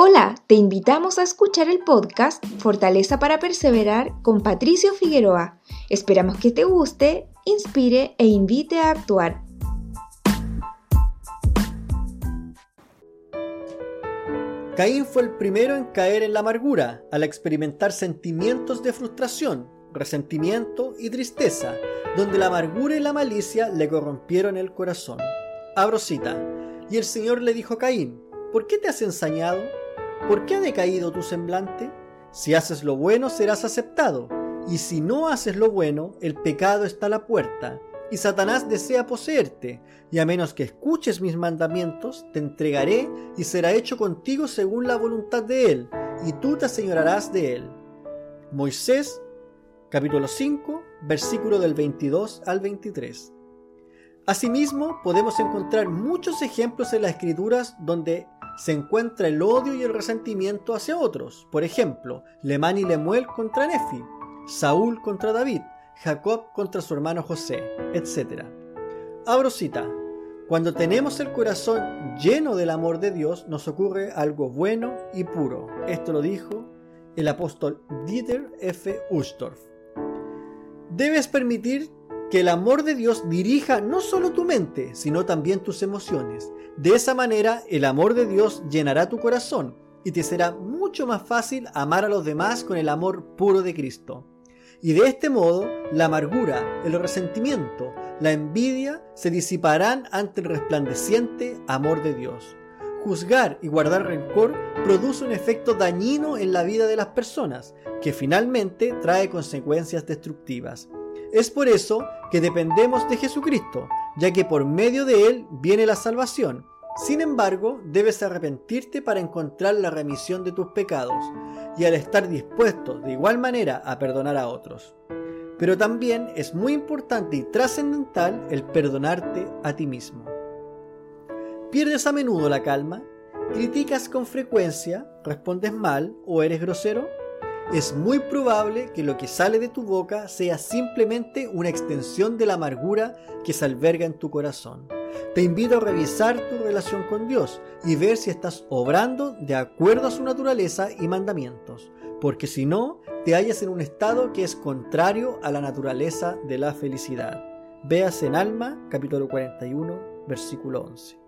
Hola, te invitamos a escuchar el podcast Fortaleza para Perseverar con Patricio Figueroa. Esperamos que te guste, inspire e invite a actuar. Caín fue el primero en caer en la amargura al experimentar sentimientos de frustración, resentimiento y tristeza, donde la amargura y la malicia le corrompieron el corazón. Abro cita. Y el Señor le dijo a Caín, ¿por qué te has ensañado? ¿Por qué ha decaído tu semblante? Si haces lo bueno serás aceptado, y si no haces lo bueno, el pecado está a la puerta, y Satanás desea poseerte, y a menos que escuches mis mandamientos, te entregaré y será hecho contigo según la voluntad de él, y tú te aseñorarás de él. Moisés, capítulo 5, versículo del 22 al 23. Asimismo, podemos encontrar muchos ejemplos en las escrituras donde se encuentra el odio y el resentimiento hacia otros. Por ejemplo, Lemán y Lemuel contra Nefi, Saúl contra David, Jacob contra su hermano José, etc. Abro cita. Cuando tenemos el corazón lleno del amor de Dios, nos ocurre algo bueno y puro. Esto lo dijo el apóstol Dieter F. Ustorf. Debes permitir que el amor de Dios dirija no solo tu mente, sino también tus emociones. De esa manera, el amor de Dios llenará tu corazón y te será mucho más fácil amar a los demás con el amor puro de Cristo. Y de este modo, la amargura, el resentimiento, la envidia se disiparán ante el resplandeciente amor de Dios. Juzgar y guardar rencor produce un efecto dañino en la vida de las personas, que finalmente trae consecuencias destructivas. Es por eso que dependemos de Jesucristo, ya que por medio de Él viene la salvación. Sin embargo, debes arrepentirte para encontrar la remisión de tus pecados y al estar dispuesto de igual manera a perdonar a otros. Pero también es muy importante y trascendental el perdonarte a ti mismo. ¿Pierdes a menudo la calma? ¿Criticas con frecuencia? ¿Respondes mal o eres grosero? Es muy probable que lo que sale de tu boca sea simplemente una extensión de la amargura que se alberga en tu corazón. Te invito a revisar tu relación con Dios y ver si estás obrando de acuerdo a su naturaleza y mandamientos, porque si no, te hallas en un estado que es contrario a la naturaleza de la felicidad. Veas en Alma, capítulo 41, versículo 11.